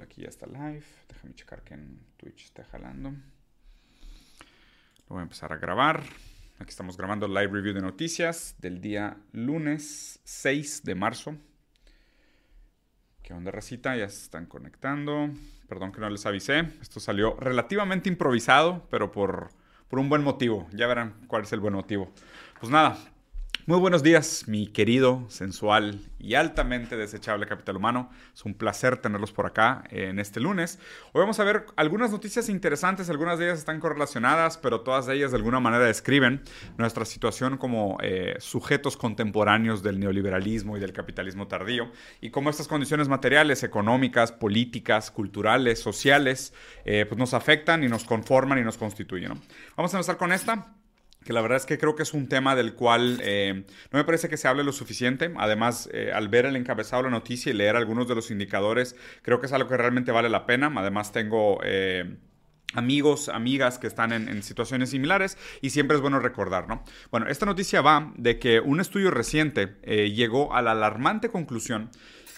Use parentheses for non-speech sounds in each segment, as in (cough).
aquí ya está live. Déjame checar que en Twitch está jalando. Lo voy a empezar a grabar. Aquí estamos grabando live review de noticias del día lunes 6 de marzo. ¿Qué onda, racita? Ya se están conectando. Perdón que no les avisé. Esto salió relativamente improvisado, pero por, por un buen motivo. Ya verán cuál es el buen motivo. Pues nada, muy buenos días, mi querido, sensual y altamente desechable capital humano. Es un placer tenerlos por acá en este lunes. Hoy vamos a ver algunas noticias interesantes, algunas de ellas están correlacionadas, pero todas ellas de alguna manera describen nuestra situación como eh, sujetos contemporáneos del neoliberalismo y del capitalismo tardío y cómo estas condiciones materiales, económicas, políticas, culturales, sociales, eh, pues nos afectan y nos conforman y nos constituyen. Vamos a empezar con esta que la verdad es que creo que es un tema del cual eh, no me parece que se hable lo suficiente. Además, eh, al ver el encabezado de la noticia y leer algunos de los indicadores, creo que es algo que realmente vale la pena. Además, tengo... Eh, amigos, amigas que están en, en, situaciones similares y siempre es bueno recordar, ¿no? Bueno, esta noticia va de que un estudio reciente llegó a la alarmante conclusión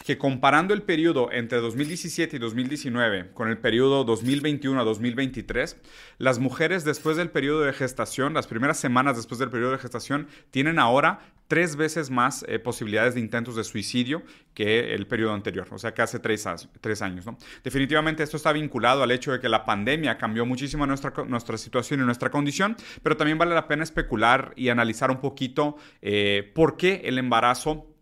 que comparando el periodo entre 2017 y 2019 con el periodo 2021 a 2023, las mujeres después del periodo de gestación, las primeras semanas después del periodo de gestación, tienen ahora tres veces más eh, posibilidades de intentos de suicidio que el periodo anterior, o sea que hace tres, años. Definitivamente esto está vinculado al hecho de que la pandemia cambió muchísimo nuestra, nuestra situación y nuestra condición, pero también vale la pena especular y analizar un poquito eh, por qué el embarazo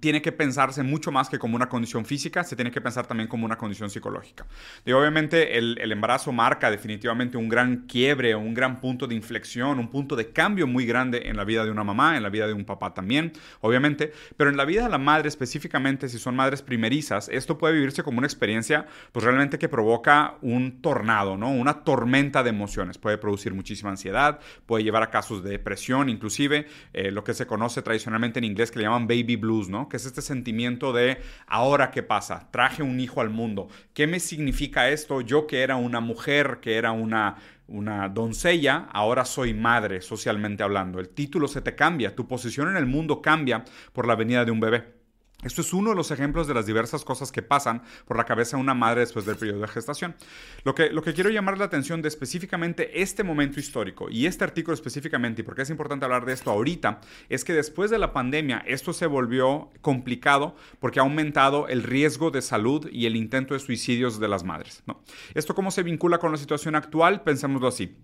tiene que pensarse mucho más que como una condición física, se tiene que pensar también como una condición psicológica. Y obviamente el, embarazo marca definitivamente un gran quiebre, un gran punto de inflexión, un punto de cambio muy grande en la vida de una mamá, en la vida de un papá también, obviamente, pero en la vida de la madre específicamente, si son madres primerizas, esto puede vivirse como una experiencia pues realmente que provoca un tornado, ¿no? Una tormenta de emociones, puede producir muchísima ansiedad, puede llevar a casos de depresión, inclusive eh, lo que se conoce tradicionalmente en inglés que le llaman baby blues, que es este sentimiento de, ahora qué pasa, traje un hijo al mundo, ¿qué me significa esto? Yo que era una mujer, que era una una doncella, ahora soy madre socialmente hablando. El título se te cambia, tu posición en el mundo cambia por la venida de un bebé. Esto es uno de los ejemplos de las diversas cosas que pasan por la cabeza de una madre después del periodo de gestación. Lo que, lo que quiero llamar la atención de específicamente este momento histórico y este artículo específicamente, y por qué es importante hablar de esto ahorita, es que después de la pandemia esto se volvió complicado porque ha aumentado el riesgo de salud y el intento de suicidios de las madres. ¿Esto cómo se vincula con la situación actual? Pensémoslo así.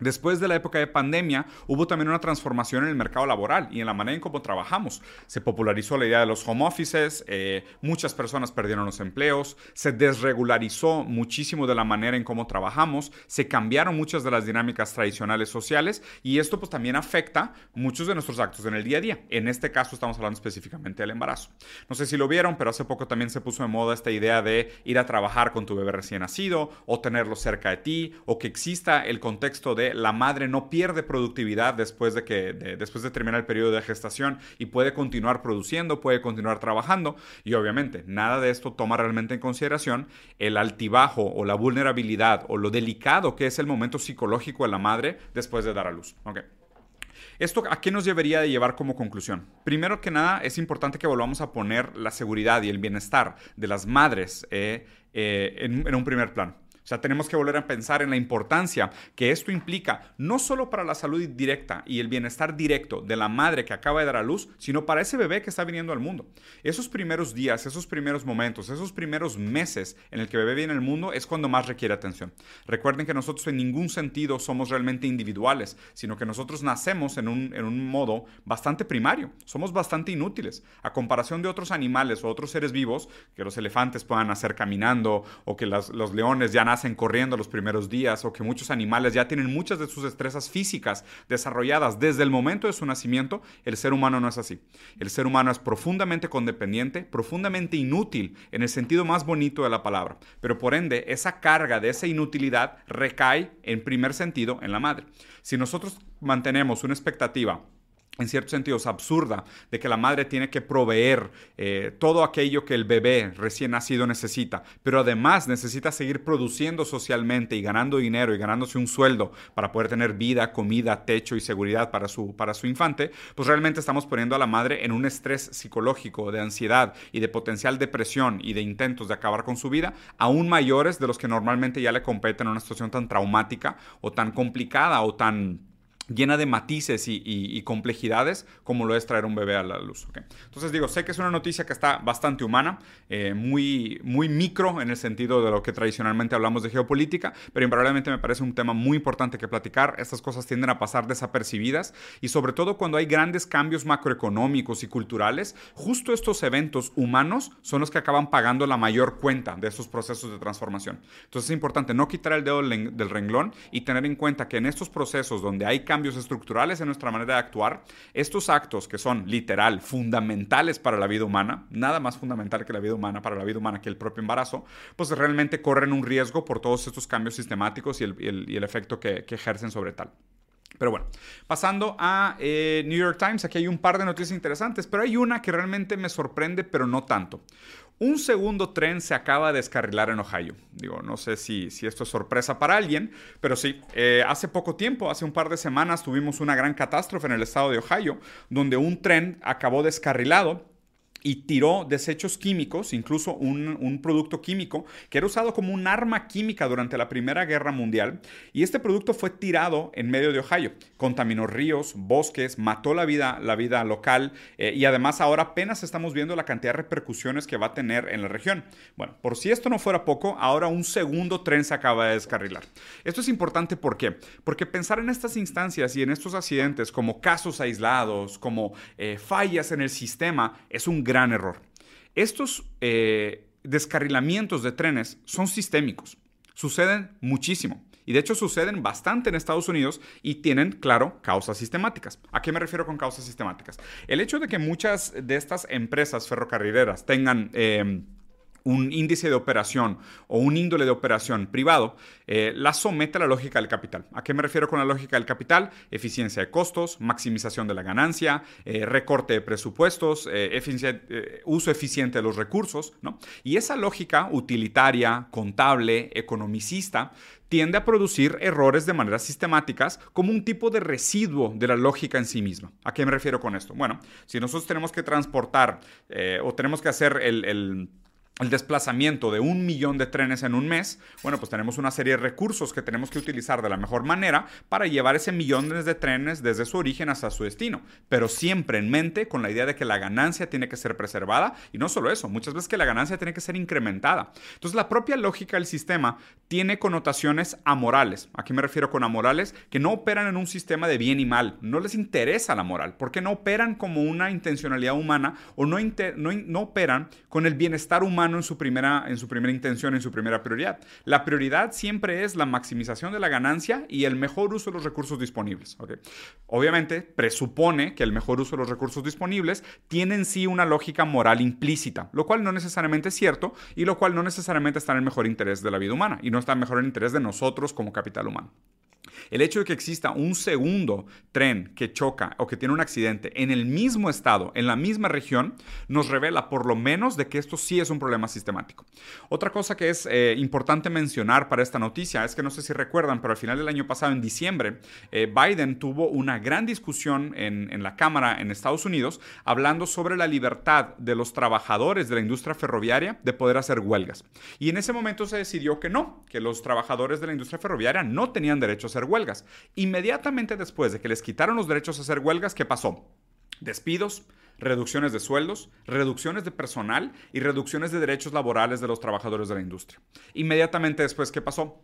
Después de la época de pandemia, hubo también una transformación en el mercado laboral y en la manera en cómo trabajamos. Se popularizó la idea de los home offices, eh, muchas personas perdieron los empleos, se desregularizó muchísimo de la manera en cómo trabajamos, se cambiaron muchas de las dinámicas tradicionales sociales y esto pues también afecta muchos de nuestros actos en el día a día. En este caso estamos hablando específicamente del embarazo. No sé si lo vieron, pero hace poco también se puso de moda esta idea de ir a trabajar con tu bebé recién nacido o tenerlo cerca de ti o que exista el contexto de la madre no pierde productividad después de, que, después de terminar el periodo de gestación y puede continuar produciendo, puede continuar trabajando. Y obviamente, nada de esto toma realmente en consideración el altibajo o la vulnerabilidad o lo delicado que es el momento psicológico de la madre después de dar a luz. ¿Esto a qué nos debería de llevar como conclusión? Primero que nada, es importante que volvamos a poner la seguridad y el bienestar de las madres eh, eh, en un primer plano. Sea, tenemos que volver a pensar en la importancia que esto implica, no solo para la salud directa y el bienestar directo de la madre que acaba de dar a luz, sino para ese bebé que está viniendo al mundo. Esos primeros días, esos primeros momentos, esos primeros meses en el que el bebé viene al mundo es cuando más requiere atención. Recuerden que nosotros en ningún sentido somos realmente individuales, sino que nosotros nacemos en un, en un modo bastante primario. Somos bastante inútiles. A comparación de otros animales o otros seres vivos, que los elefantes puedan nacer caminando o que los leones ya nacen corriendo los primeros días o que muchos animales ya tienen muchas de sus destrezas físicas desarrolladas desde el momento de su nacimiento, el ser humano no es así. El ser humano es profundamente condependiente, profundamente inútil en el sentido más bonito de la palabra, pero por ende esa carga de esa inutilidad recae en primer sentido en la madre. Si nosotros mantenemos una expectativa en ciertos sentidos absurda de que la madre tiene que proveer eh, todo aquello que el bebé recién nacido necesita, pero además necesita seguir produciendo socialmente y ganando dinero y ganándose un sueldo para poder tener vida, comida, techo y seguridad para su, para su infante, pues realmente estamos poniendo a la madre en un estrés psicológico, de ansiedad y de potencial depresión y de intentos de acabar con su vida, aún mayores de los que normalmente ya le competen en una situación tan traumática o tan complicada o tan llena de matices y, complejidades como lo es traer un bebé a la luz. Entonces digo, sé que es una noticia que está bastante humana, eh, muy, muy micro en el sentido de lo que tradicionalmente hablamos de geopolítica, pero invariablemente me parece un tema muy importante que platicar. Estas cosas tienden a pasar desapercibidas y sobre todo cuando hay grandes cambios macroeconómicos y culturales, justo estos eventos humanos son los que acaban pagando la mayor cuenta de esos procesos de transformación. Entonces es importante no quitar el dedo del renglón y tener en cuenta que en estos procesos donde hay cambios cambios estructurales en nuestra manera de actuar, estos actos que son literal fundamentales para la vida humana, nada más fundamental que la vida humana, para la vida humana que el propio embarazo, pues realmente corren un riesgo por todos estos cambios sistemáticos y el, efecto que, ejercen sobre tal. Pero bueno, pasando a eh, New York Times, aquí hay un par de noticias interesantes, pero hay una que realmente me sorprende, pero no tanto. Un segundo tren se acaba de descarrilar en Ohio. Digo, no sé si, si esto es sorpresa para alguien, pero sí, eh, hace poco tiempo, hace un par de semanas, tuvimos una gran catástrofe en el estado de Ohio, donde un tren acabó descarrilado y tiró desechos químicos, incluso un, producto químico que era usado como un arma química durante la Primera Guerra Mundial. Y este producto fue tirado en medio de Ohio. Contaminó ríos, bosques, mató la vida, la vida local eh, y además ahora apenas estamos viendo la cantidad de repercusiones que va a tener en la región. Bueno, por si esto no fuera poco, ahora un segundo tren se acaba de descarrilar. Esto es importante ¿por qué? Porque pensar en estas instancias y en estos accidentes como casos aislados, como eh, fallas en el sistema, es un gran error. Estos eh, descarrilamientos de trenes son sistémicos, suceden muchísimo. Y de hecho suceden bastante en Estados Unidos y tienen, claro, causas sistemáticas. ¿A qué me refiero con causas sistemáticas? El hecho de que muchas de estas empresas ferrocarrileras tengan... Eh, un índice de operación o un índole de operación privado, eh, la somete a la lógica del capital. ¿A qué me refiero con la lógica del capital? Eficiencia de costos, maximización de la ganancia, eh, recorte de presupuestos, eh, uso eficiente de los recursos. ¿no? Y esa lógica utilitaria, contable, economicista, tiende a producir errores de manera sistemáticas como un tipo de residuo de la lógica en sí misma. ¿A qué me refiero con esto? Bueno, si nosotros tenemos que transportar o tenemos que hacer el desplazamiento de un millón de trenes en un mes, bueno, pues tenemos una serie de recursos que tenemos que utilizar de la mejor manera para llevar ese millón de trenes desde su origen hasta su destino, pero siempre en mente con la idea de que la ganancia tiene que ser preservada y no solo eso, muchas veces que la ganancia tiene que ser incrementada. Entonces la propia lógica del sistema tiene connotaciones amorales. ¿A qué me refiero con amorales? Que no operan en un sistema de bien y mal, no les interesa la moral, porque no operan como una intencionalidad humana o no, no, no operan con el bienestar humano en su, primera, en su primera intención, en su primera prioridad. La prioridad siempre es la maximización de la ganancia y el mejor uso de los recursos disponibles. Obviamente, presupone que el mejor uso de los recursos disponibles tiene en sí una lógica moral implícita, lo cual no necesariamente es cierto y lo cual no necesariamente está en el mejor interés de la vida humana y no está en el mejor interés de nosotros como capital humano. El hecho de que exista un segundo tren que choca o que tiene un accidente en el mismo estado, en la misma región, nos revela por lo menos de que esto sí es un problema sistemático. Otra cosa que es eh, importante mencionar para esta noticia es que no sé si recuerdan, pero al final del año pasado, en diciembre, eh, Biden tuvo una gran discusión en, en la Cámara en Estados Unidos hablando sobre la libertad de los trabajadores de la industria ferroviaria de poder hacer huelgas. Y en ese momento se decidió que no, que los trabajadores de la industria ferroviaria no tenían derecho a hacer huelgas. Inmediatamente después de que les quitaron los derechos a hacer huelgas, ¿qué pasó? Despidos, reducciones de sueldos, reducciones de personal y reducciones de derechos laborales de los trabajadores de la industria. Inmediatamente después, ¿qué pasó?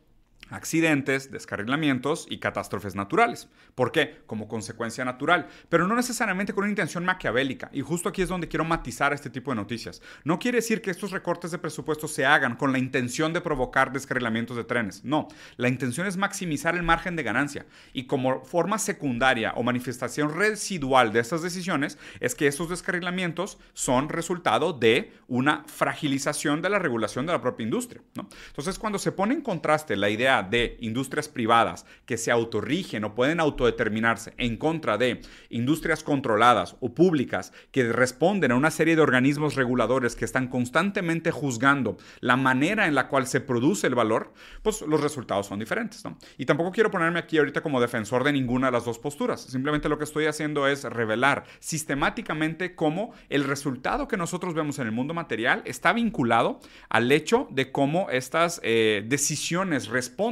Accidentes, descarrilamientos y catástrofes naturales. ¿Por qué? Como consecuencia natural, pero no necesariamente con una intención maquiavélica. Y justo aquí es donde quiero matizar este tipo de noticias. No quiere decir que estos recortes de presupuesto se hagan con la intención de provocar descarrilamientos de trenes. No, la intención es maximizar el margen de ganancia. Y como forma secundaria o manifestación residual de estas decisiones es que estos descarrilamientos son resultado de una fragilización de la regulación de la propia industria. Entonces, cuando se pone en contraste la idea idea de industrias privadas que se autorrigen o pueden autodeterminarse en contra de industrias controladas o públicas que responden a una serie de organismos reguladores que están constantemente juzgando la manera en la cual se produce el valor, pues los resultados son diferentes. ¿no? Y tampoco quiero ponerme aquí ahorita como defensor de ninguna de las dos posturas. Simplemente lo que estoy haciendo es revelar sistemáticamente cómo el resultado que nosotros vemos en el mundo material está vinculado al hecho de cómo estas eh, decisiones responden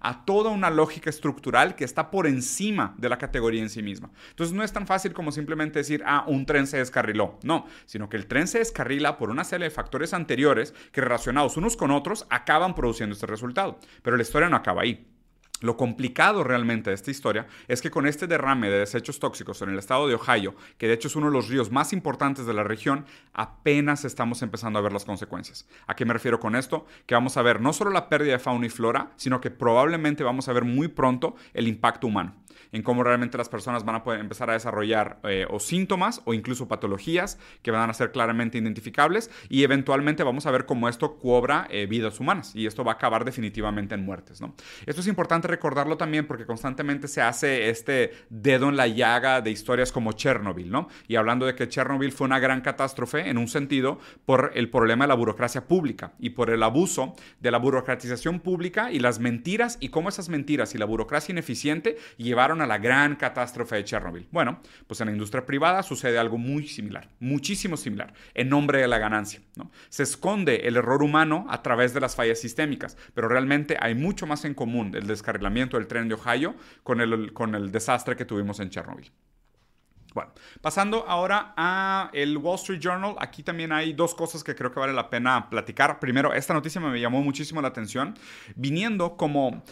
a toda una lógica estructural que está por encima de la categoría en sí misma. Entonces no es tan fácil como simplemente decir, ah, un tren se descarriló. No, sino que el tren se descarrila por una serie de factores anteriores que relacionados unos con otros acaban produciendo este resultado. Pero la historia no acaba ahí. Lo complicado realmente de esta historia es que con este derrame de desechos tóxicos en el estado de Ohio, que de hecho es uno de los ríos más importantes de la región, apenas estamos empezando a ver las consecuencias. ¿A qué me refiero con esto? Que vamos a ver no solo la pérdida de fauna y flora, sino que probablemente vamos a ver muy pronto el impacto humano en cómo realmente las personas van a poder empezar a desarrollar eh, o síntomas o incluso patologías que van a ser claramente identificables y eventualmente vamos a ver cómo esto cobra eh, vidas humanas y esto va a acabar definitivamente en muertes. ¿no? Esto es importante recordarlo también porque constantemente se hace este dedo en la llaga de historias como Chernobyl, ¿no? Y hablando de que Chernobyl fue una gran catástrofe en un sentido por el problema de la burocracia pública y por el abuso de la burocratización pública y las mentiras y cómo esas mentiras y la burocracia ineficiente llevaron a la gran catástrofe de Chernobyl. Bueno, pues en la industria privada sucede algo muy similar, muchísimo similar, en nombre de la ganancia, ¿no? Se esconde el error humano a través de las fallas sistémicas, pero realmente hay mucho más en común el descarrilamiento del tren de Ohio con el, con el desastre que tuvimos en Chernobyl. Bueno, pasando ahora a el Wall Street Journal, aquí también hay dos cosas que creo que vale la pena platicar. Primero, esta noticia me llamó muchísimo la atención, viniendo como...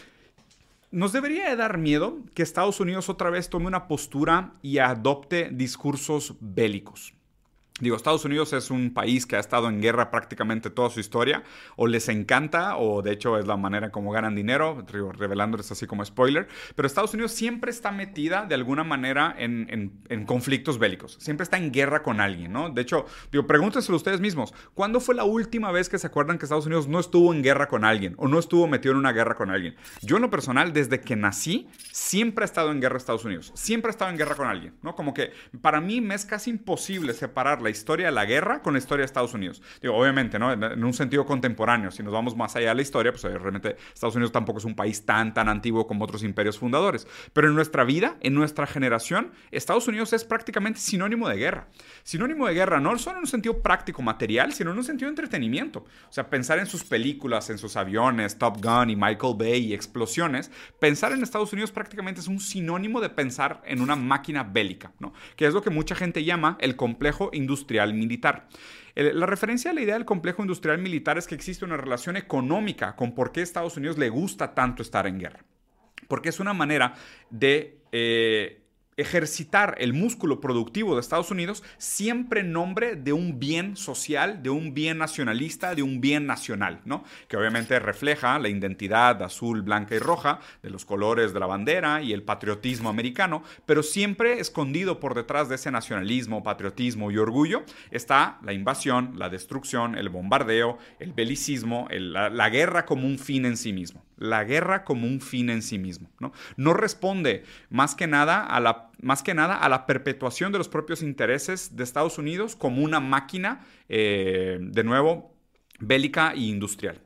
Nos debería de dar miedo que Estados Unidos otra vez tome una postura y adopte discursos bélicos. Digo, Estados Unidos es un país que ha estado en guerra prácticamente toda su historia, o les encanta, o de hecho es la manera como ganan dinero, revelándoles así como spoiler, pero Estados Unidos siempre está metida de alguna manera en, conflictos bélicos, siempre está en guerra con alguien, ¿no? De hecho, digo, pregúntenselo ustedes mismos, ¿cuándo fue la última vez que se acuerdan que Estados Unidos no estuvo en guerra con alguien, o no estuvo metido en una guerra con alguien? Yo en lo personal, desde que nací, siempre he estado en guerra Estados Unidos, siempre he estado en guerra con alguien, ¿no? Como que para mí me es casi imposible separar la historia de la guerra con la historia de Estados Unidos. Digo, obviamente, ¿no? En, un sentido contemporáneo, si nos vamos más allá de la historia, pues realmente Estados Unidos tampoco es un país tan, tan antiguo como otros imperios fundadores. Pero en nuestra vida, en nuestra generación, Estados Unidos es prácticamente sinónimo de guerra. Sinónimo de guerra, no solo en un sentido práctico, material, sino en un sentido de entretenimiento. O sea, pensar en sus películas, en sus aviones, Top Gun y Michael Bay y explosiones, pensar en Estados Unidos prácticamente es un sinónimo de pensar en una máquina bélica, ¿no? Que es lo que mucha gente llama el complejo industrial militar. La referencia a la idea del complejo industrial militar es que existe una relación económica con por qué Estados Unidos le gusta tanto estar en guerra. Porque es una manera de eh, ejercitar el músculo productivo de Estados Unidos siempre en nombre de un bien social, de un bien nacionalista, de un bien nacional, ¿no? Que obviamente refleja la identidad azul, blanca y roja de los colores de la bandera y el patriotismo americano, pero siempre escondido por detrás de ese nacionalismo, patriotismo y orgullo está la invasión, la destrucción, el bombardeo, el belicismo, la, la guerra como un fin en sí mismo la guerra como un fin en sí mismo. ¿no? no responde más que, nada a la, más que nada a la perpetuación de los propios intereses de Estados Unidos como una máquina, eh, de nuevo, bélica e industrial.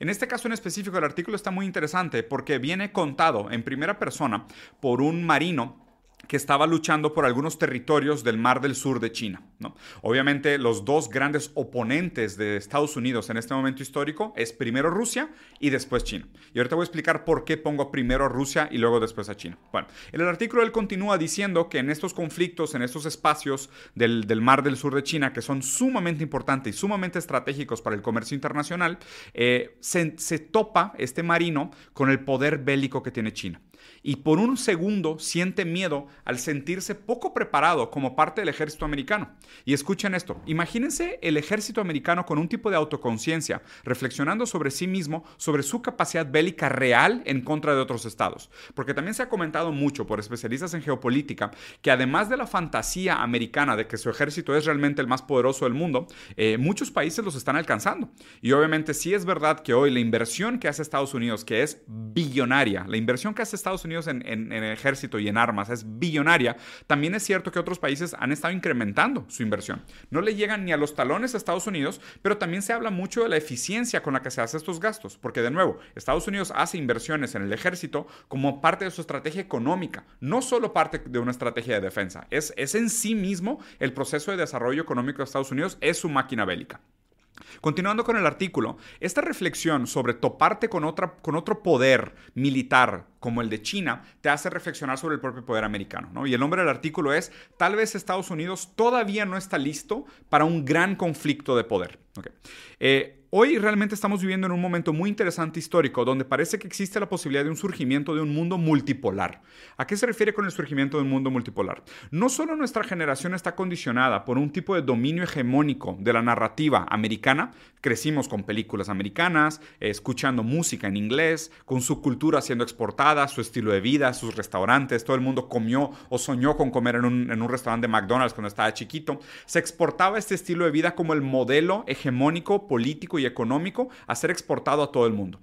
En este caso en específico, el artículo está muy interesante porque viene contado en primera persona por un marino que estaba luchando por algunos territorios del Mar del Sur de China. ¿no? Obviamente los dos grandes oponentes de Estados Unidos en este momento histórico es primero Rusia y después China. Y ahorita voy a explicar por qué pongo primero a Rusia y luego después a China. Bueno, en el artículo él continúa diciendo que en estos conflictos, en estos espacios del, Mar del Sur de China, que son sumamente importantes y sumamente estratégicos para el comercio internacional, eh, se, se topa este marino con el poder bélico que tiene China. Y por un segundo siente miedo al sentirse poco preparado como parte del ejército americano. Y escuchen esto, imagínense el ejército americano con un tipo de autoconciencia, reflexionando sobre sí mismo, sobre su capacidad bélica real en contra de otros estados. Porque también se ha comentado mucho por especialistas en geopolítica que además de la fantasía americana de que su ejército es realmente el más poderoso del mundo, eh, muchos países los están alcanzando. Y obviamente sí es verdad que hoy la inversión que hace Estados Unidos, que es billonaria, la inversión que hace Estados Unidos en, el ejército y en armas es billonaria, también es cierto que otros países han estado incrementando su inversión. No le llegan ni a los talones a Estados Unidos, pero también se habla mucho de la eficiencia con la que se hacen estos gastos, porque de nuevo, Estados Unidos hace inversiones en el ejército como parte de su estrategia económica, no solo parte de una estrategia de defensa, es, es en sí mismo el proceso de desarrollo económico de Estados Unidos, es su máquina bélica. Continuando con el artículo, esta reflexión sobre toparte con, otra, con otro poder militar como el de China te hace reflexionar sobre el propio poder americano. ¿no? Y el nombre del artículo es, tal vez Estados Unidos todavía no está listo para un gran conflicto de poder. Okay. Eh, Hoy realmente estamos viviendo en un momento muy interesante histórico donde parece que existe la posibilidad de un surgimiento de un mundo multipolar. ¿A qué se refiere con el surgimiento de un mundo multipolar? No solo nuestra generación está condicionada por un tipo de dominio hegemónico de la narrativa americana, crecimos con películas americanas, escuchando música en inglés, con su cultura siendo exportada, su estilo de vida, sus restaurantes, todo el mundo comió o soñó con comer en un, en un restaurante de McDonald's cuando estaba chiquito, se exportaba este estilo de vida como el modelo hegemónico político y económico a ser exportado a todo el mundo.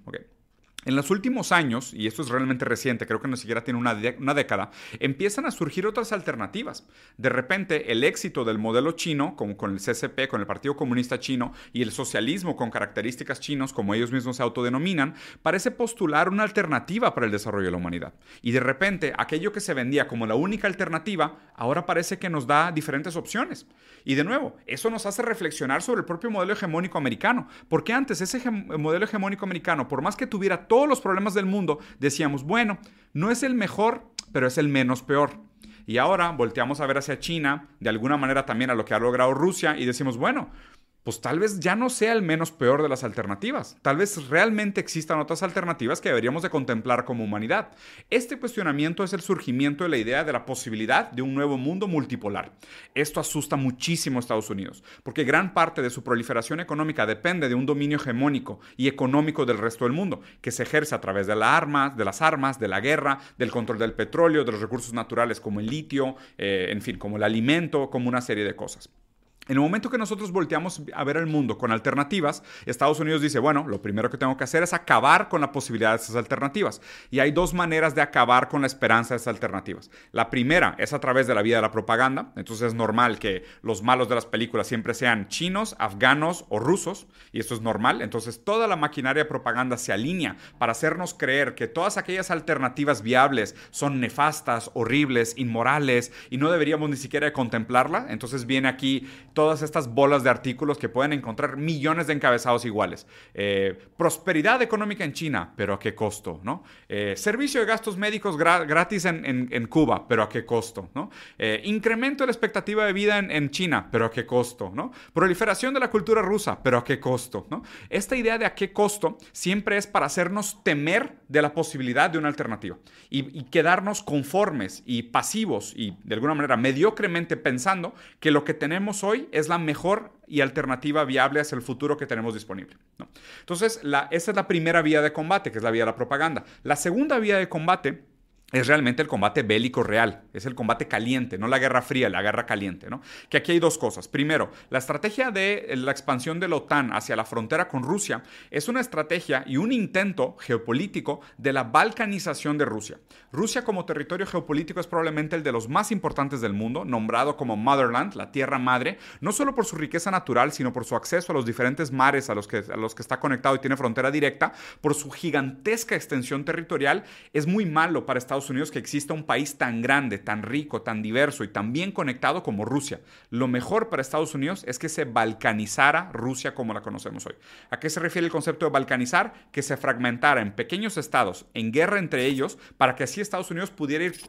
En los últimos años, y esto es realmente reciente, creo que ni siquiera tiene una, una, década, empiezan a surgir otras alternativas. De repente, el éxito del modelo chino, como con el CCP, con el Partido Comunista Chino, y el socialismo con características chinos, como ellos mismos se autodenominan, parece postular una alternativa para el desarrollo de la humanidad. Y de repente, aquello que se vendía como la única alternativa, ahora parece que nos da diferentes opciones. Y de nuevo, eso nos hace reflexionar sobre el propio modelo hegemónico americano, porque antes ese modelo hegemónico americano, por más que tuviera todos los problemas del mundo, decíamos, bueno, no es el mejor, pero es el menos peor. Y ahora volteamos a ver hacia China, de alguna manera también a lo que ha logrado Rusia, y decimos, bueno, pues tal vez ya no sea el menos peor de las alternativas. Tal vez realmente existan otras alternativas que deberíamos de contemplar como humanidad. Este cuestionamiento es el surgimiento de la idea de la posibilidad de un nuevo mundo multipolar. Esto asusta muchísimo a Estados Unidos, porque gran parte de su proliferación económica depende de un dominio hegemónico y económico del resto del mundo, que se ejerce a través de, la arma, de las armas, de la guerra, del control del petróleo, de los recursos naturales como el litio, eh, en fin, como el alimento, como una serie de cosas. En el momento que nosotros volteamos a ver el mundo con alternativas, Estados Unidos dice, bueno, lo primero que tengo que hacer es acabar con la posibilidad de esas alternativas. Y hay dos maneras de acabar con la esperanza de esas alternativas. La primera es a través de la vía de la propaganda. Entonces es normal que los malos de las películas siempre sean chinos, afganos o rusos. Y eso es normal. Entonces toda la maquinaria de propaganda se alinea para hacernos creer que todas aquellas alternativas viables son nefastas, horribles, inmorales y no deberíamos ni siquiera contemplarla. Entonces viene aquí todas estas bolas de artículos que pueden encontrar millones de encabezados iguales. Eh, prosperidad económica en China, pero a qué costo, ¿no? Eh, servicio de gastos médicos gratis en, Cuba, pero a qué costo, ¿no? Eh, incremento de la expectativa de vida en, China, pero a qué costo, ¿no? Proliferación de la cultura rusa, pero a qué costo, ¿no? Esta idea de a qué costo siempre es para hacernos temer de la posibilidad de una alternativa y, y quedarnos conformes y pasivos y de alguna manera mediocremente pensando que lo que tenemos hoy es la mejor y alternativa viable hacia el futuro que tenemos disponible. Entonces, la, esa es la primera vía de combate, que es la vía de la propaganda. La segunda vía de combate es realmente el combate bélico real, es el combate caliente, no la guerra fría, la guerra caliente, ¿no? Que aquí hay dos cosas. Primero, la estrategia de la expansión de la OTAN hacia la frontera con Rusia es una estrategia y un intento geopolítico de la balcanización de Rusia. Rusia como territorio geopolítico es probablemente el de los más importantes del mundo, nombrado como Motherland, la tierra madre, no solo por su riqueza natural, sino por su acceso a los diferentes mares a los que, a los que está conectado y tiene frontera directa, por su gigantesca extensión territorial, es muy malo para Estados Unidos que exista un país tan grande, tan rico, tan diverso y tan bien conectado como Rusia. Lo mejor para Estados Unidos es que se balcanizara Rusia como la conocemos hoy. ¿A qué se refiere el concepto de balcanizar? Que se fragmentara en pequeños estados, en guerra entre ellos, para que así Estados Unidos pudiera ir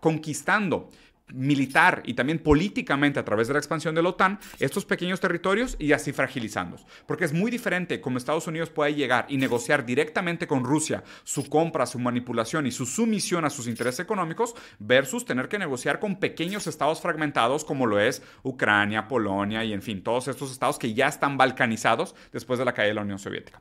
conquistando militar y también políticamente a través de la expansión de la OTAN estos pequeños territorios y así fragilizándolos. Porque es muy diferente como Estados Unidos puede llegar y negociar directamente con Rusia su compra, su manipulación y su sumisión a sus intereses económicos versus tener que negociar con pequeños estados fragmentados como lo es Ucrania, Polonia y en fin, todos estos estados que ya están balcanizados después de la caída de la Unión Soviética.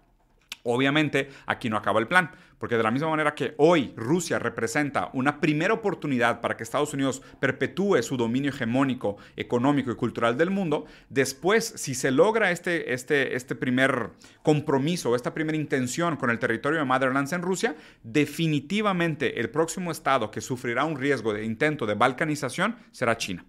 Obviamente, aquí no acaba el plan, porque de la misma manera que hoy Rusia representa una primera oportunidad para que Estados Unidos perpetúe su dominio hegemónico, económico y cultural del mundo, después, si se logra este, este, este primer compromiso, esta primera intención con el territorio de Motherlands en Rusia, definitivamente el próximo estado que sufrirá un riesgo de intento de balcanización será China.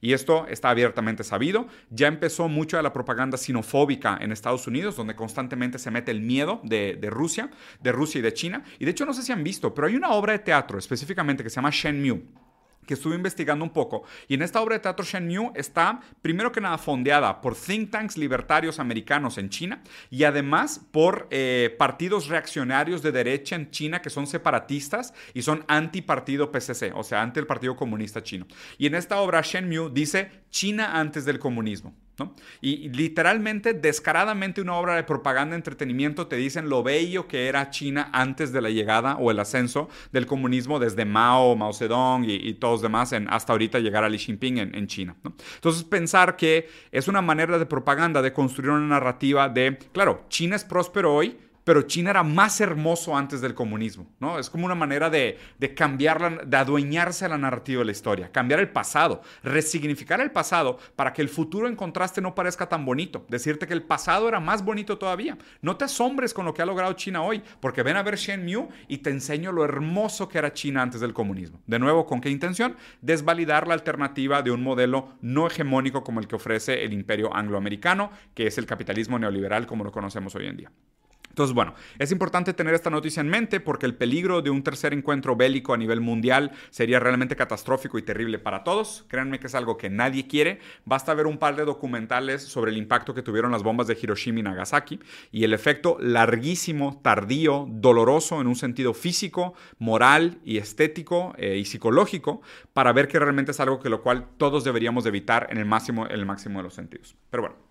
Y esto está abiertamente sabido. Ya empezó mucho de la propaganda sinofóbica en Estados Unidos, donde constantemente se mete el miedo de, Rusia, de Rusia y de China. Y de hecho no sé si han visto, pero hay una obra de teatro específicamente que se llama Shenmue que estuve investigando un poco. Y en esta obra de teatro Shenmue está, primero que nada, fondeada por think tanks libertarios americanos en China y además por eh, partidos reaccionarios de derecha en China que son separatistas y son anti-partido PCC, o sea, anti el Partido Comunista Chino. Y en esta obra Shenmue dice China antes del comunismo. Y literalmente, descaradamente, una obra de propaganda, entretenimiento, te dicen lo bello que era China antes de la llegada o el ascenso del comunismo desde Mao, Mao Zedong y, todos demás, hasta ahorita llegar a Xi Jinping en, China. Entonces, pensar que es una manera de propaganda de construir una narrativa de, claro, China es próspero hoy, pero China era más hermoso antes del comunismo, ¿no? Es como una manera de, de de adueñarse a la narrativa de la historia, cambiar el pasado, resignificar el pasado para que el futuro en contraste no parezca tan bonito, decirte que el pasado era más bonito todavía. No te asombres con lo que ha logrado China hoy, porque ven a ver Shenmue y te enseño lo hermoso que era China antes del comunismo. De nuevo, ¿con qué intención? Desvalidar la alternativa de un modelo no hegemónico como el que ofrece el imperio angloamericano, que es el capitalismo neoliberal como lo conocemos hoy en día. Entonces, bueno, es importante tener esta noticia en mente porque el peligro de un tercer encuentro bélico a nivel mundial sería realmente catastrófico y terrible para todos. Créanme que es algo que nadie quiere. Basta ver un par de documentales sobre el impacto que tuvieron las bombas de Hiroshima y Nagasaki y el efecto larguísimo, tardío, doloroso en un sentido físico, moral y estético eh, y psicológico para ver que realmente es algo que lo cual todos deberíamos evitar en el máximo, en el máximo de los sentidos. Pero bueno.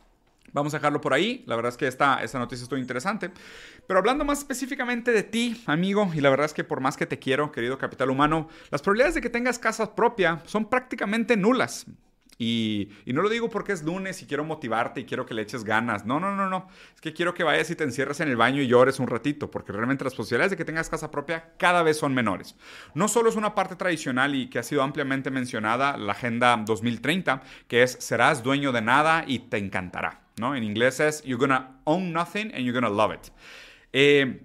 Vamos a dejarlo por ahí. La verdad es que esta, esta noticia es muy interesante. Pero hablando más específicamente de ti, amigo, y la verdad es que por más que te quiero, querido capital humano, las probabilidades de que tengas casa propia son prácticamente nulas. Y, no lo digo porque es lunes y quiero motivarte y quiero que le eches ganas. No, no, no, no. Es que quiero que vayas y te encierres en el baño y llores un ratito, porque realmente las posibilidades de que tengas casa propia cada vez son menores. No solo es una parte tradicional y que ha sido ampliamente mencionada, la Agenda 2030, que es serás dueño de nada y te encantará. ¿No? En inglés es you're gonna own nothing and you're gonna love it. Eh,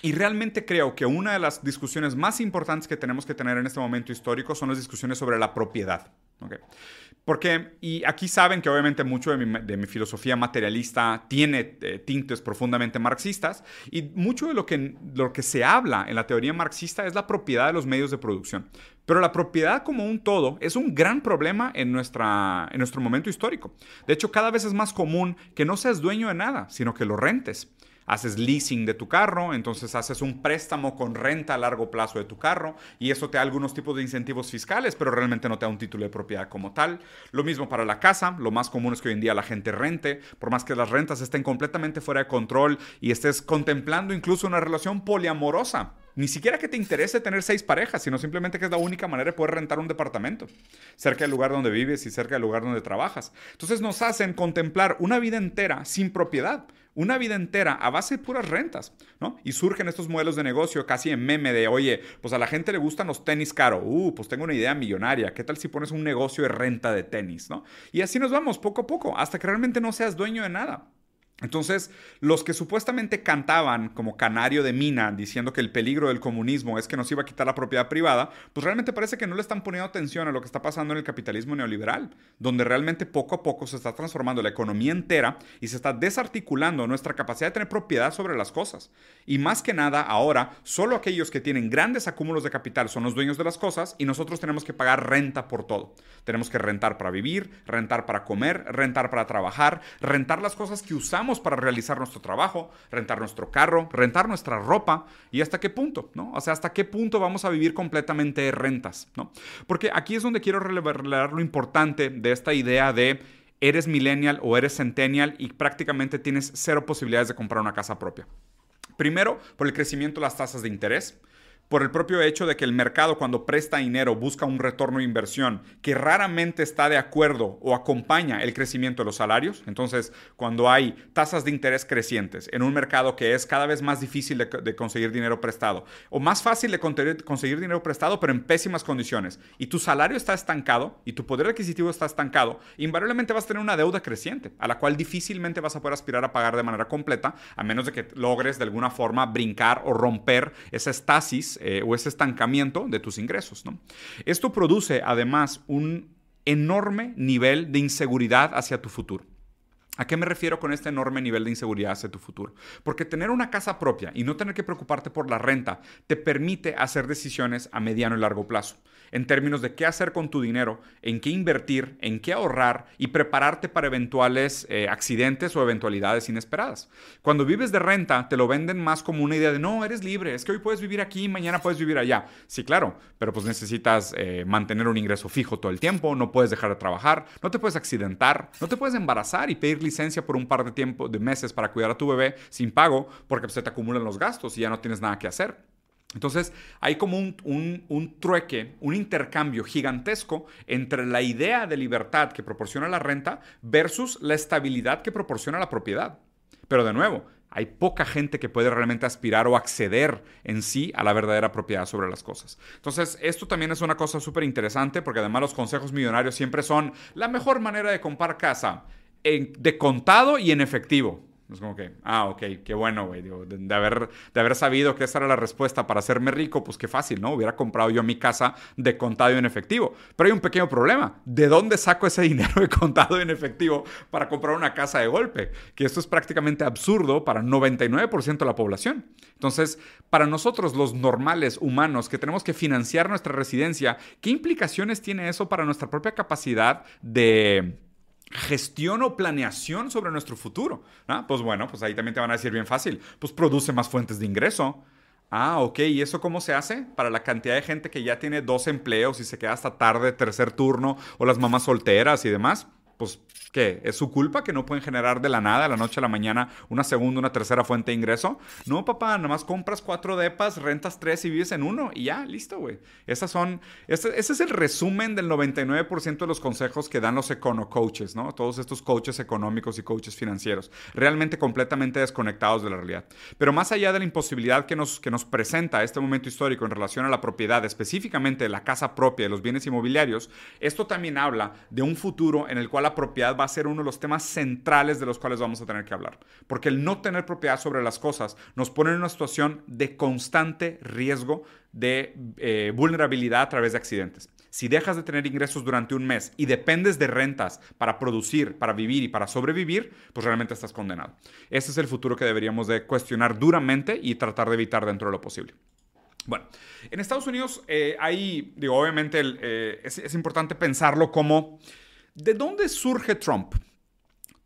y realmente creo que una de las discusiones más importantes que tenemos que tener en este momento histórico son las discusiones sobre la propiedad. Porque, y aquí saben que obviamente mucho de mi, filosofía materialista tiene eh, tintes profundamente marxistas, y mucho de lo que, lo que se habla en la teoría marxista es la propiedad de los medios de producción. Pero la propiedad como un todo es un gran problema en, nuestra, en nuestro momento histórico. De hecho, cada vez es más común que no seas dueño de nada, sino que lo rentes haces leasing de tu carro, entonces haces un préstamo con renta a largo plazo de tu carro y eso te da algunos tipos de incentivos fiscales, pero realmente no te da un título de propiedad como tal. Lo mismo para la casa, lo más común es que hoy en día la gente rente, por más que las rentas estén completamente fuera de control y estés contemplando incluso una relación poliamorosa. Ni siquiera que te interese tener seis parejas, sino simplemente que es la única manera de poder rentar un departamento cerca del lugar donde vives y cerca del lugar donde trabajas. Entonces nos hacen contemplar una vida entera sin propiedad una vida entera a base de puras rentas, ¿no? Y surgen estos modelos de negocio casi en meme de, oye, pues a la gente le gustan los tenis caros, uh, pues tengo una idea millonaria, ¿qué tal si pones un negocio de renta de tenis, ¿no? Y así nos vamos poco a poco, hasta que realmente no seas dueño de nada. Entonces, los que supuestamente cantaban como canario de mina diciendo que el peligro del comunismo es que nos iba a quitar la propiedad privada, pues realmente parece que no le están poniendo atención a lo que está pasando en el capitalismo neoliberal, donde realmente poco a poco se está transformando la economía entera y se está desarticulando nuestra capacidad de tener propiedad sobre las cosas. Y más que nada, ahora, solo aquellos que tienen grandes acúmulos de capital son los dueños de las cosas y nosotros tenemos que pagar renta por todo. Tenemos que rentar para vivir, rentar para comer, rentar para trabajar, rentar las cosas que usamos para realizar nuestro trabajo, rentar nuestro carro, rentar nuestra ropa y hasta qué punto, ¿no? O sea, hasta qué punto vamos a vivir completamente de rentas, ¿no? Porque aquí es donde quiero revelar lo importante de esta idea de eres millennial o eres centennial y prácticamente tienes cero posibilidades de comprar una casa propia. Primero, por el crecimiento de las tasas de interés por el propio hecho de que el mercado cuando presta dinero busca un retorno de inversión que raramente está de acuerdo o acompaña el crecimiento de los salarios. Entonces, cuando hay tasas de interés crecientes en un mercado que es cada vez más difícil de, conseguir dinero prestado o más fácil de conseguir dinero prestado pero en pésimas condiciones y tu salario está estancado y tu poder adquisitivo está estancado, invariablemente vas a tener una deuda creciente a la cual difícilmente vas a poder aspirar a pagar de manera completa a menos de que logres de alguna forma brincar o romper esa estasis eh, o ese estancamiento de tus ingresos. Esto produce además un enorme nivel de inseguridad hacia tu futuro. ¿A qué me refiero con este enorme nivel de inseguridad hacia tu futuro? Porque tener una casa propia y no tener que preocuparte por la renta te permite hacer decisiones a mediano y largo plazo en términos de qué hacer con tu dinero, en qué invertir, en qué ahorrar y prepararte para eventuales eh, accidentes o eventualidades inesperadas. Cuando vives de renta, te lo venden más como una idea de no, eres libre, es que hoy puedes vivir aquí, mañana puedes vivir allá. Sí, claro, pero pues necesitas eh, mantener un ingreso fijo todo el tiempo, no puedes dejar de trabajar, no te puedes accidentar, no te puedes embarazar y pedir licencia por un par de tiempo, de meses para cuidar a tu bebé sin pago porque pues, se te acumulan los gastos y ya no tienes nada que hacer. Entonces hay como un, trueque, un intercambio gigantesco entre la idea de libertad que proporciona la renta versus la estabilidad que proporciona la propiedad. Pero de nuevo, hay poca gente que puede realmente aspirar o acceder en sí a la verdadera propiedad sobre las cosas. Entonces, esto también es una cosa súper interesante porque además los consejos millonarios siempre son la mejor manera de comprar casa de contado y en efectivo. Es como que, ah, ok, qué bueno, güey. De, haber, de haber sabido que esa era la respuesta para hacerme rico, pues qué fácil, ¿no? Hubiera comprado yo mi casa de contado en efectivo. Pero hay un pequeño problema. ¿De dónde saco ese (laughs) dinero de contado en efectivo para comprar una casa de golpe? Que esto es prácticamente absurdo para 99% de la población. Entonces, para nosotros, los normales humanos que tenemos que financiar nuestra residencia, ¿qué implicaciones tiene eso para nuestra propia capacidad de gestión o planeación sobre nuestro futuro. Pues bueno, pues ahí también te van a decir bien fácil, pues produce más fuentes de ingreso. Ah, ok, ¿y eso cómo se hace? Para la cantidad de gente que ya tiene dos empleos y se queda hasta tarde, tercer turno, o las mamás solteras y demás pues, ¿qué? ¿Es su culpa que no pueden generar de la nada, de la noche a la mañana, una segunda, una tercera fuente de ingreso? No, papá, nada más compras cuatro depas, rentas tres y vives en uno y ya, listo, güey. Esas son, ese, ese, es el resumen del 99% de los consejos que dan los econo coaches, ¿no? Todos estos coaches económicos y coaches financieros, realmente completamente desconectados de la realidad. Pero más allá de la imposibilidad que nos, que nos presenta este momento histórico en relación a la propiedad, específicamente la casa propia, de los bienes inmobiliarios, esto también habla de un futuro en el cual la propiedad va a ser uno de los temas centrales de los cuales vamos a tener que hablar. Porque el no tener propiedad sobre las cosas nos pone en una situación de constante riesgo de eh, vulnerabilidad a través de accidentes. Si dejas de tener ingresos durante un mes y dependes de rentas para producir, para vivir y para sobrevivir, pues realmente estás condenado. Ese es el futuro que deberíamos de cuestionar duramente y tratar de evitar dentro de lo posible. Bueno, en Estados Unidos eh, digo, obviamente eh, es importante pensarlo como ¿De dónde surge Trump?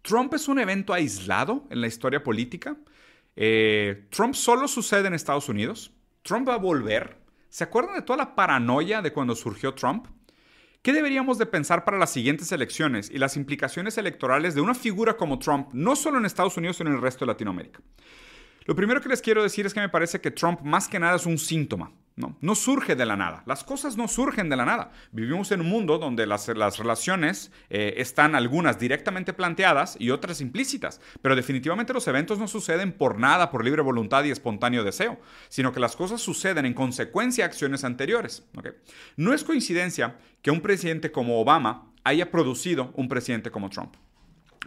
¿Trump es un evento aislado en la historia política? Eh, ¿Trump solo sucede en Estados Unidos? ¿Trump va a volver? ¿Se acuerdan de toda la paranoia de cuando surgió Trump? ¿Qué deberíamos de pensar para las siguientes elecciones y las implicaciones electorales de una figura como Trump, no solo en Estados Unidos, sino en el resto de Latinoamérica? Lo primero que les quiero decir es que me parece que Trump más que nada es un síntoma. No, no surge de la nada. Las cosas no surgen de la nada. Vivimos en un mundo donde las, relaciones eh, están algunas directamente planteadas y otras implícitas. Pero definitivamente los eventos no suceden por nada, por libre voluntad y espontáneo deseo, sino que las cosas suceden en consecuencia de acciones anteriores. No es coincidencia que un presidente como Obama haya producido un presidente como Trump.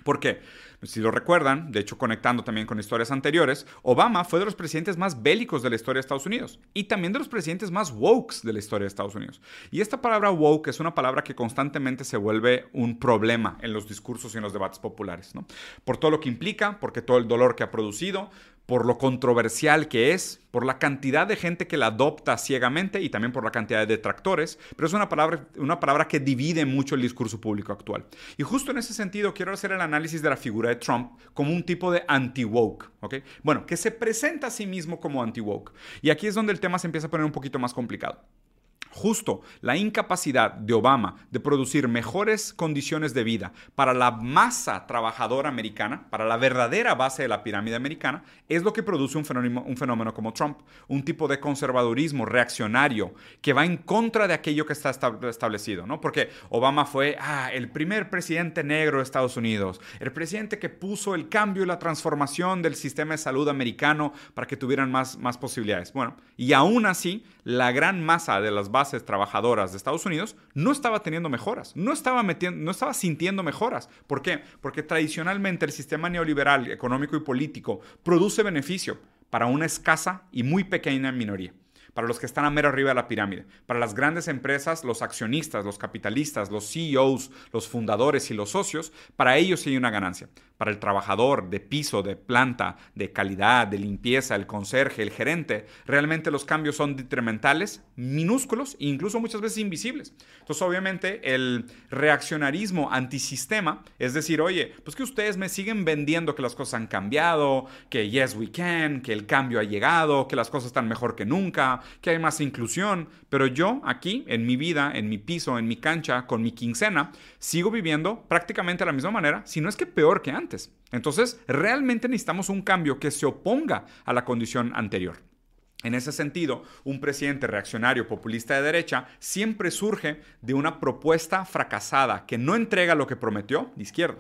¿Por qué? Si lo recuerdan, de hecho conectando también con historias anteriores, Obama fue de los presidentes más bélicos de la historia de Estados Unidos y también de los presidentes más woke de la historia de Estados Unidos. Y esta palabra woke es una palabra que constantemente se vuelve un problema en los discursos y en los debates populares, ¿no? Por todo lo que implica, porque todo el dolor que ha producido, por lo controversial que es, por la cantidad de gente que la adopta ciegamente y también por la cantidad de detractores, pero es una palabra, una palabra que divide mucho el discurso público actual. Y justo en ese sentido quiero hacer el análisis de la figura de Trump como un tipo de anti-woke, ¿ok? Bueno, que se presenta a sí mismo como anti-woke. Y aquí es donde el tema se empieza a poner un poquito más complicado. Justo la incapacidad de Obama de producir mejores condiciones de vida para la masa trabajadora americana, para la verdadera base de la pirámide americana, es lo que produce un fenómeno, un fenómeno como Trump, un tipo de conservadurismo reaccionario que va en contra de aquello que está establecido, ¿no? Porque Obama fue ah, el primer presidente negro de Estados Unidos, el presidente que puso el cambio y la transformación del sistema de salud americano para que tuvieran más, más posibilidades. Bueno, y aún así, la gran masa de las bases trabajadoras de Estados Unidos no estaba teniendo mejoras, no estaba, metiendo, no estaba sintiendo mejoras. ¿Por qué? Porque tradicionalmente el sistema neoliberal, económico y político produce beneficio para una escasa y muy pequeña minoría para los que están a mero arriba de la pirámide. Para las grandes empresas, los accionistas, los capitalistas, los CEOs, los fundadores y los socios, para ellos sí hay una ganancia para el trabajador de piso, de planta, de calidad, de limpieza, el conserje, el gerente, realmente los cambios son detrimentales, minúsculos e incluso muchas veces invisibles. Entonces, obviamente, el reaccionarismo antisistema es decir, oye, pues que ustedes me siguen vendiendo que las cosas han cambiado, que yes we can, que el cambio ha llegado, que las cosas están mejor que nunca, que hay más inclusión, pero yo aquí, en mi vida, en mi piso, en mi cancha, con mi quincena, sigo viviendo prácticamente de la misma manera, si no es que peor que antes. Entonces, realmente necesitamos un cambio que se oponga a la condición anterior. En ese sentido, un presidente reaccionario populista de derecha siempre surge de una propuesta fracasada que no entrega lo que prometió de izquierda.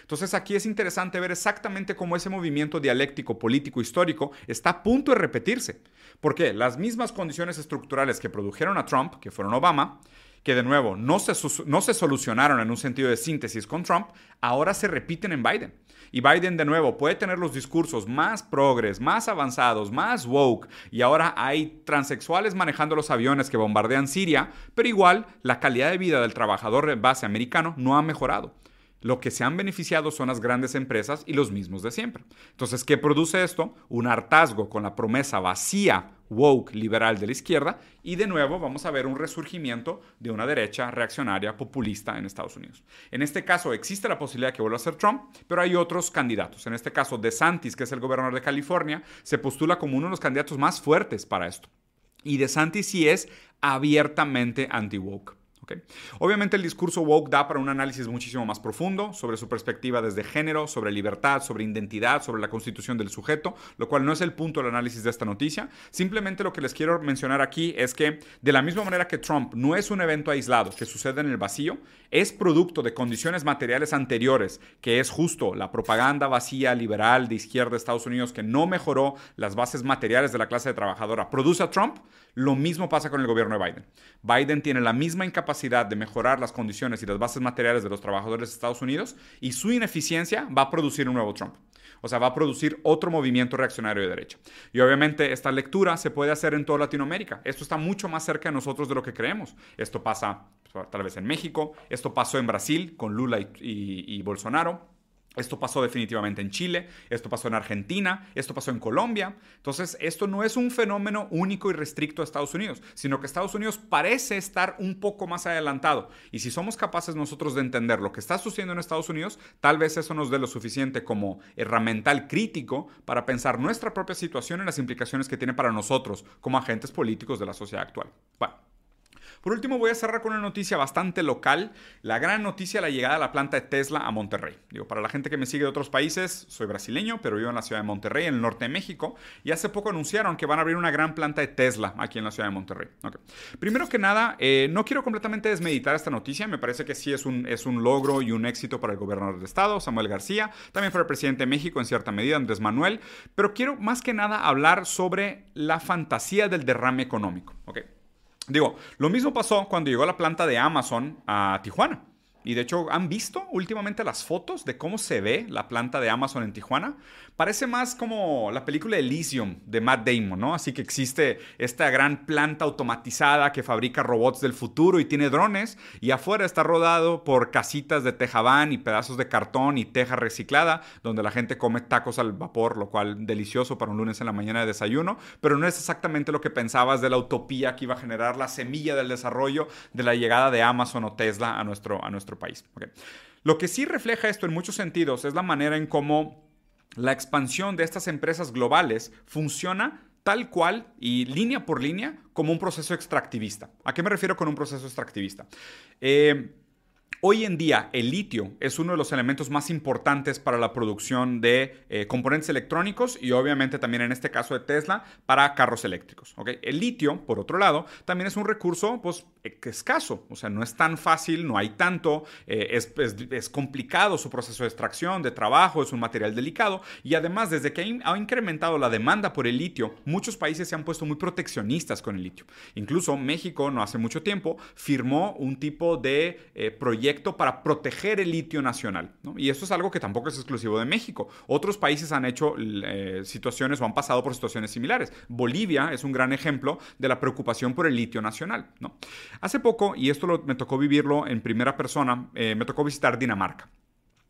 Entonces aquí es interesante ver exactamente cómo ese movimiento dialéctico político histórico está a punto de repetirse. Porque las mismas condiciones estructurales que produjeron a Trump, que fueron Obama, que de nuevo no se, no se solucionaron en un sentido de síntesis con Trump, ahora se repiten en Biden. Y Biden de nuevo puede tener los discursos más progres, más avanzados, más woke, y ahora hay transexuales manejando los aviones que bombardean Siria, pero igual la calidad de vida del trabajador base americano no ha mejorado. Lo que se han beneficiado son las grandes empresas y los mismos de siempre. Entonces, ¿qué produce esto? Un hartazgo con la promesa vacía, woke, liberal de la izquierda, y de nuevo vamos a ver un resurgimiento de una derecha reaccionaria populista en Estados Unidos. En este caso existe la posibilidad de que vuelva a ser Trump, pero hay otros candidatos. En este caso, DeSantis, que es el gobernador de California, se postula como uno de los candidatos más fuertes para esto. Y DeSantis sí es abiertamente anti-woke. Obviamente el discurso woke da para un análisis muchísimo más profundo sobre su perspectiva desde género, sobre libertad, sobre identidad, sobre la constitución del sujeto, lo cual no es el punto del análisis de esta noticia. Simplemente lo que les quiero mencionar aquí es que de la misma manera que Trump no es un evento aislado que sucede en el vacío, es producto de condiciones materiales anteriores, que es justo la propaganda vacía liberal de izquierda de Estados Unidos que no mejoró las bases materiales de la clase trabajadora, produce a Trump, lo mismo pasa con el gobierno de Biden. Biden tiene la misma incapacidad de mejorar las condiciones y las bases materiales de los trabajadores de Estados Unidos y su ineficiencia va a producir un nuevo Trump. O sea, va a producir otro movimiento reaccionario de derecha. Y obviamente esta lectura se puede hacer en toda Latinoamérica. Esto está mucho más cerca de nosotros de lo que creemos. Esto pasa pues, tal vez en México, esto pasó en Brasil con Lula y Bolsonaro. Esto pasó definitivamente en Chile, esto pasó en Argentina, esto pasó en Colombia. Entonces, esto no es un fenómeno único y restricto a Estados Unidos, sino que Estados Unidos parece estar un poco más adelantado. Y si somos capaces nosotros de entender lo que está sucediendo en Estados Unidos, tal vez eso nos dé lo suficiente como herramental crítico para pensar nuestra propia situación y las implicaciones que tiene para nosotros como agentes políticos de la sociedad actual. Bueno. Por último, voy a cerrar con una noticia bastante local. La gran noticia, la llegada de la planta de Tesla a Monterrey. Digo, para la gente que me sigue de otros países, soy brasileño, pero vivo en la ciudad de Monterrey, en el norte de México. Y hace poco anunciaron que van a abrir una gran planta de Tesla aquí en la ciudad de Monterrey. Primero que nada, eh, no quiero completamente desmeditar esta noticia. Me parece que sí es un, es un logro y un éxito para el gobernador de estado, Samuel García. También para el presidente de México, en cierta medida, Andrés Manuel. Pero quiero más que nada hablar sobre la fantasía del derrame económico. Okay. Digo, lo mismo pasó cuando llegó la planta de Amazon a Tijuana. Y de hecho, ¿han visto últimamente las fotos de cómo se ve la planta de Amazon en Tijuana? Parece más como la película Elysium de Matt Damon, ¿no? Así que existe esta gran planta automatizada que fabrica robots del futuro y tiene drones y afuera está rodado por casitas de tejabán y pedazos de cartón y teja reciclada donde la gente come tacos al vapor, lo cual delicioso para un lunes en la mañana de desayuno, pero no es exactamente lo que pensabas de la utopía que iba a generar la semilla del desarrollo de la llegada de Amazon o Tesla a nuestro, a nuestro país. Lo que sí refleja esto en muchos sentidos es la manera en cómo la expansión de estas empresas globales funciona tal cual y línea por línea como un proceso extractivista. ¿A qué me refiero con un proceso extractivista? Eh, Hoy en día el litio es uno de los elementos más importantes para la producción de eh, componentes electrónicos y obviamente también en este caso de Tesla para carros eléctricos. El litio, por otro lado, también es un recurso pues, escaso, o sea, no es tan fácil, no hay tanto, eh, es, es, complicado su proceso de extracción, de trabajo, es un material delicado y además desde que ha incrementado la demanda por el litio, muchos países se han puesto muy proteccionistas con el litio. Incluso México no hace mucho tiempo firmó un tipo de eh, proyecto para proteger el litio nacional. Y eso es algo que tampoco es exclusivo de México. Otros países han hecho eh, situaciones o han pasado por situaciones similares. Bolivia es un gran ejemplo de la preocupación por el litio nacional. ¿no? Hace poco, y esto me tocó vivirlo en primera persona, eh, me tocó visitar Dinamarca.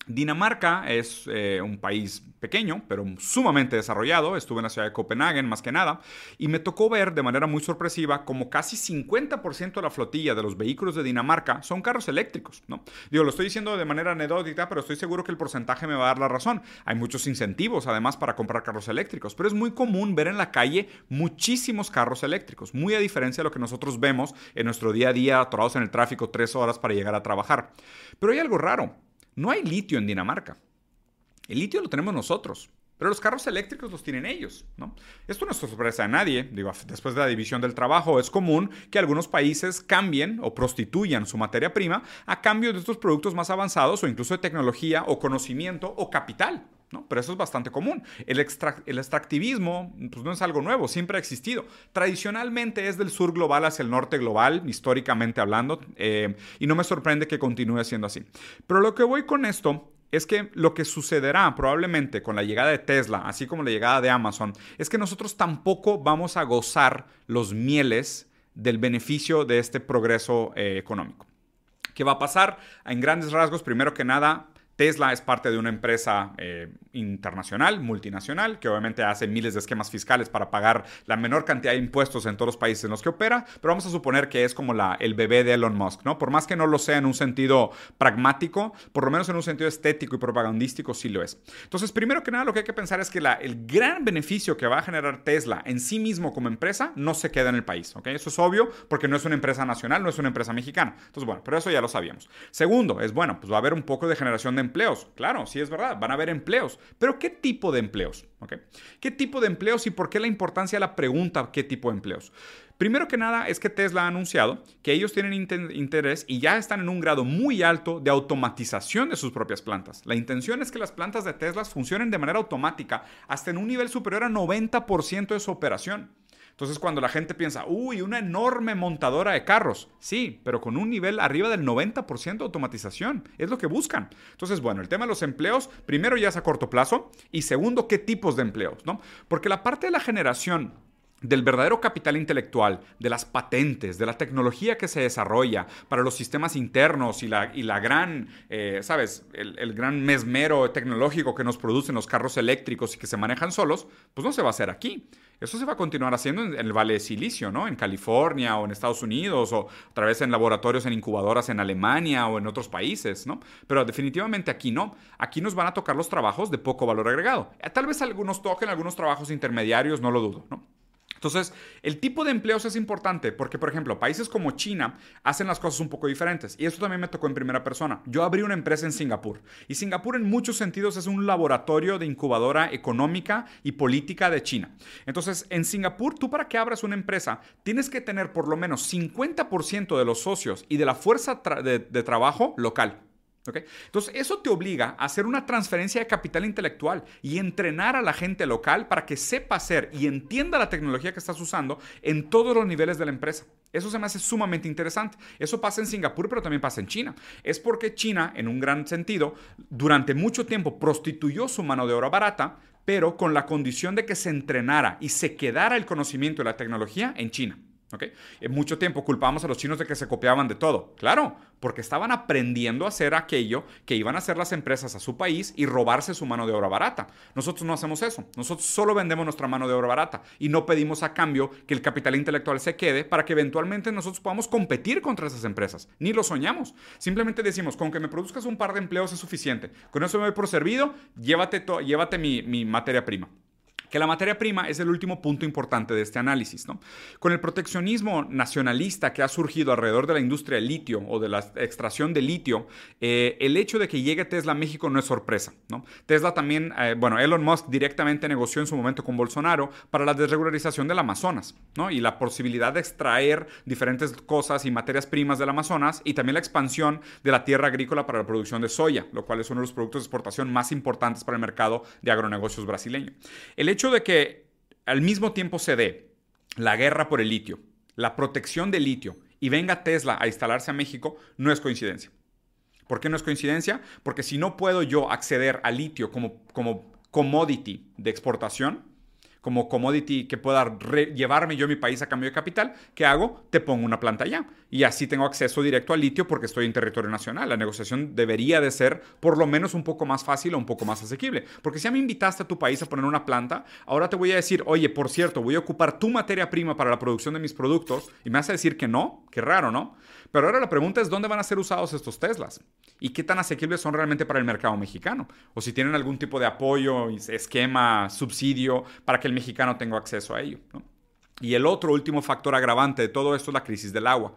Dinamarca es eh, un país pequeño, pero sumamente desarrollado. Estuve en la ciudad de Copenhague más que nada y me tocó ver de manera muy sorpresiva como casi 50% de la flotilla de los vehículos de Dinamarca son carros eléctricos. ¿no? Digo, lo estoy diciendo de manera anecdótica, pero estoy seguro que el porcentaje me va a dar la razón. Hay muchos incentivos además para comprar carros eléctricos, pero es muy común ver en la calle muchísimos carros eléctricos, muy a diferencia de lo que nosotros vemos en nuestro día a día atorados en el tráfico tres horas para llegar a trabajar. Pero hay algo raro. No hay litio en Dinamarca. El litio lo tenemos nosotros. Pero los carros eléctricos los tienen ellos, ¿no? Esto no es sorpresa a nadie. Digo, después de la división del trabajo, es común que algunos países cambien o prostituyan su materia prima a cambio de estos productos más avanzados o incluso de tecnología o conocimiento o capital. Pero eso es bastante común. El, el extractivismo pues, no es algo nuevo, siempre ha existido. Tradicionalmente es del sur global hacia el norte global, históricamente hablando, eh, y no me sorprende que continúe siendo así. Pero lo que voy con esto es que lo que sucederá probablemente con la llegada de Tesla, así como la llegada de Amazon, es que nosotros tampoco vamos a gozar los mieles del beneficio de este progreso eh, económico. ¿Qué va a pasar? En grandes rasgos, primero que nada, Tesla es parte de una empresa eh, internacional, multinacional, que obviamente hace miles de esquemas fiscales para pagar la menor cantidad de impuestos en todos los países en los que opera, pero vamos a suponer que es como la, el bebé de Elon Musk, ¿no? Por más que no lo sea en un sentido pragmático, por lo menos en un sentido estético y propagandístico sí lo es. Entonces, primero que nada, lo que hay que pensar es que la, el gran beneficio que va a generar Tesla en sí mismo como empresa no se queda en el país, ¿ok? Eso es obvio porque no es una empresa nacional, no es una empresa mexicana. Entonces, bueno, pero eso ya lo sabíamos. Segundo, es bueno, pues va a haber un poco de generación de empleos. Claro, sí es verdad, van a haber empleos. Pero ¿qué tipo de empleos? ¿Qué tipo de empleos y por qué la importancia de la pregunta qué tipo de empleos? Primero que nada es que Tesla ha anunciado que ellos tienen interés y ya están en un grado muy alto de automatización de sus propias plantas. La intención es que las plantas de Tesla funcionen de manera automática hasta en un nivel superior a 90% de su operación. Entonces cuando la gente piensa, uy, una enorme montadora de carros, sí, pero con un nivel arriba del 90% de automatización, es lo que buscan. Entonces, bueno, el tema de los empleos, primero ya es a corto plazo y segundo, qué tipos de empleos, ¿no? Porque la parte de la generación del verdadero capital intelectual, de las patentes, de la tecnología que se desarrolla para los sistemas internos y la, y la gran, eh, ¿sabes? El, el, gran mesmero tecnológico que nos producen los carros eléctricos y que se manejan solos, pues no se va a hacer aquí. Eso se va a continuar haciendo en, el Valle de Silicio, ¿no? En California o en Estados Unidos o otra vez en laboratorios, en incubadoras en Alemania o en otros países, ¿no? Pero definitivamente aquí no. Aquí nos van a tocar los trabajos de poco valor agregado. Tal vez algunos toquen algunos trabajos intermediarios, no lo dudo, ¿no? Entonces, el tipo de empleos es importante porque, por ejemplo, países como China hacen las cosas un poco diferentes. Y eso también me tocó en primera persona. Yo abrí una empresa en Singapur. Y Singapur en muchos sentidos es un laboratorio de incubadora económica y política de China. Entonces, en Singapur, tú para que abras una empresa, tienes que tener por lo menos 50% de los socios y de la fuerza de trabajo local. Entonces, eso te obliga a hacer una transferencia de capital intelectual y entrenar a la gente local para que sepa hacer y entienda la tecnología que estás usando en todos los niveles de la empresa. Eso se me hace sumamente interesante. Eso pasa en Singapur, pero también pasa en China. Es porque China, en un gran sentido, durante mucho tiempo prostituyó su mano de obra barata, pero con la condición de que se entrenara y se quedara el conocimiento de la tecnología en China. En mucho tiempo culpamos a los chinos de que se copiaban de todo. Claro, porque estaban aprendiendo a hacer aquello que iban a hacer las empresas a su país y robarse su mano de obra barata. Nosotros no hacemos eso.Nosotros solo vendemos nuestra mano de obra barata y no pedimos a cambio que el capital intelectual se quede para que eventualmente nosotros podamos competir contra esas empresas. Ni lo soñamos. Simplemente decimos, con que me produzcas un par de empleos es suficiente. Con eso me voy por servido, llévate, mi materia prima que la materia prima es el último punto importante de este análisis. ¿no? Con el proteccionismo nacionalista que ha surgido alrededor de la industria del litio o de la extracción de litio, eh, el hecho de que llegue Tesla a México no es sorpresa. ¿no? Tesla también, eh, bueno, Elon Musk directamente negoció en su momento con Bolsonaro para la desregularización del Amazonas ¿no? y la posibilidad de extraer diferentes cosas y materias primas del Amazonas y también la expansión de la tierra agrícola para la producción de soya, lo cual es uno de los productos de exportación más importantes para el mercado de agronegocios brasileño. El hecho de que al mismo tiempo se dé la guerra por el litio, la protección del litio y venga Tesla a instalarse a México no es coincidencia. ¿Por qué no es coincidencia? Porque si no puedo yo acceder al litio como, como commodity de exportación, como commodity que pueda llevarme yo mi país a cambio de capital, ¿qué hago? Te pongo una planta allá. Y así tengo acceso directo al litio porque estoy en territorio nacional. La negociación debería de ser por lo menos un poco más fácil o un poco más asequible. Porque si ya me invitaste a tu país a poner una planta, ahora te voy a decir, oye, por cierto, voy a ocupar tu materia prima para la producción de mis productos y me vas a decir que no, qué raro, ¿no? Pero ahora la pregunta es, ¿dónde van a ser usados estos Teslas? ¿Y qué tan asequibles son realmente para el mercado mexicano? O si tienen algún tipo de apoyo, esquema, subsidio para que el mexicano tenga acceso a ello. ¿no? Y el otro último factor agravante de todo esto es la crisis del agua,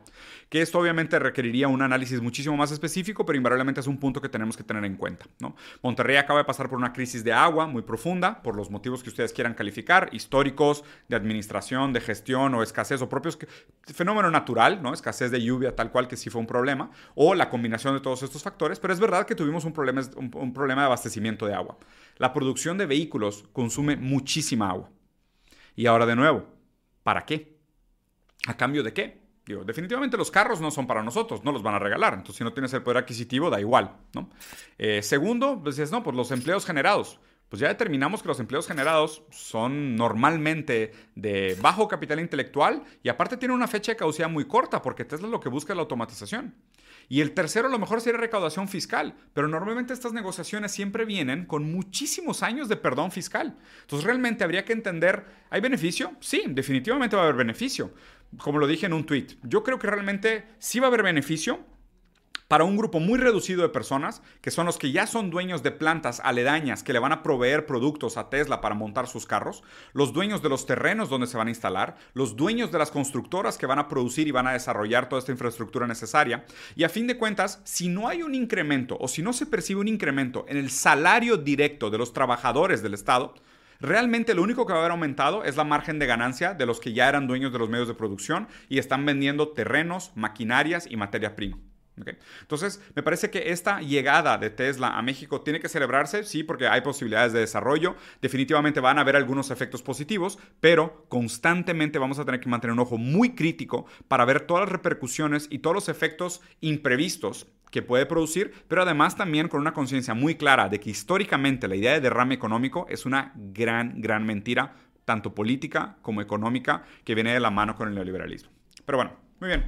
que esto obviamente requeriría un análisis muchísimo más específico, pero invariablemente es un punto que tenemos que tener en cuenta. Monterrey acaba de pasar por una crisis de agua muy profunda, por los motivos que ustedes quieran calificar, históricos, de administración, de gestión o escasez o propios, fenómeno natural, ¿no? escasez de lluvia tal cual que sí fue un problema, o la combinación de todos estos factores, pero es verdad que tuvimos un problema, un problema de abastecimiento de agua. La producción de vehículos consume muchísima agua. Y ahora de nuevo, ¿Para qué? ¿A cambio de qué? Digo, definitivamente los carros no son para nosotros, no los van a regalar. Entonces, si no tienes el poder adquisitivo, da igual. Eh, segundo, pues no, pues los empleos generados. Pues ya determinamos que los empleos generados son normalmente de bajo capital intelectual y aparte tienen una fecha de caducidad muy corta porque Tesla lo que busca es la automatización. Y el tercero lo mejor sería recaudación fiscal, pero normalmente estas negociaciones siempre vienen con muchísimos años de perdón fiscal. Entonces realmente habría que entender, ¿hay beneficio? Sí, definitivamente va a haber beneficio. Como lo dije en un tweet, yo creo que realmente sí va a haber beneficio, para un grupo muy reducido de personas, que son los que ya son dueños de plantas aledañas que le van a proveer productos a Tesla para montar sus carros, los dueños de los terrenos donde se van a instalar, los dueños de las constructoras que van a producir y van a desarrollar toda esta infraestructura necesaria. Y a fin de cuentas, si no hay un incremento o si no se percibe un incremento en el salario directo de los trabajadores del Estado, Realmente lo único que va a haber aumentado es la margen de ganancia de los que ya eran dueños de los medios de producción y están vendiendo terrenos, maquinarias y materia prima. Entonces, me parece que esta llegada de Tesla a México tiene que celebrarse, sí, porque hay posibilidades de desarrollo. Definitivamente van a haber algunos efectos positivos, pero constantemente vamos a tener que mantener un ojo muy crítico para ver todas las repercusiones y todos los efectos imprevistos que puede producir, pero además también con una conciencia muy clara de que históricamente la idea de derrame económico es una gran, gran mentira, tanto política como económica, que viene de la mano con el neoliberalismo. Pero bueno, muy bien.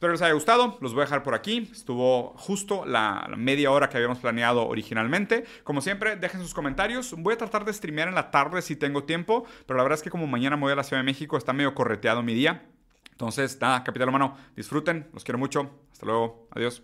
Espero les haya gustado, los voy a dejar por aquí. Estuvo justo la, media hora que habíamos planeado originalmente. Como siempre, dejen sus comentarios. Voy a tratar de streamear en la tarde si tengo tiempo, pero la verdad es que como mañana me voy a la Ciudad de México, está medio correteado mi día. Entonces, nada, Capital Humano, disfruten, los quiero mucho. Hasta luego, adiós.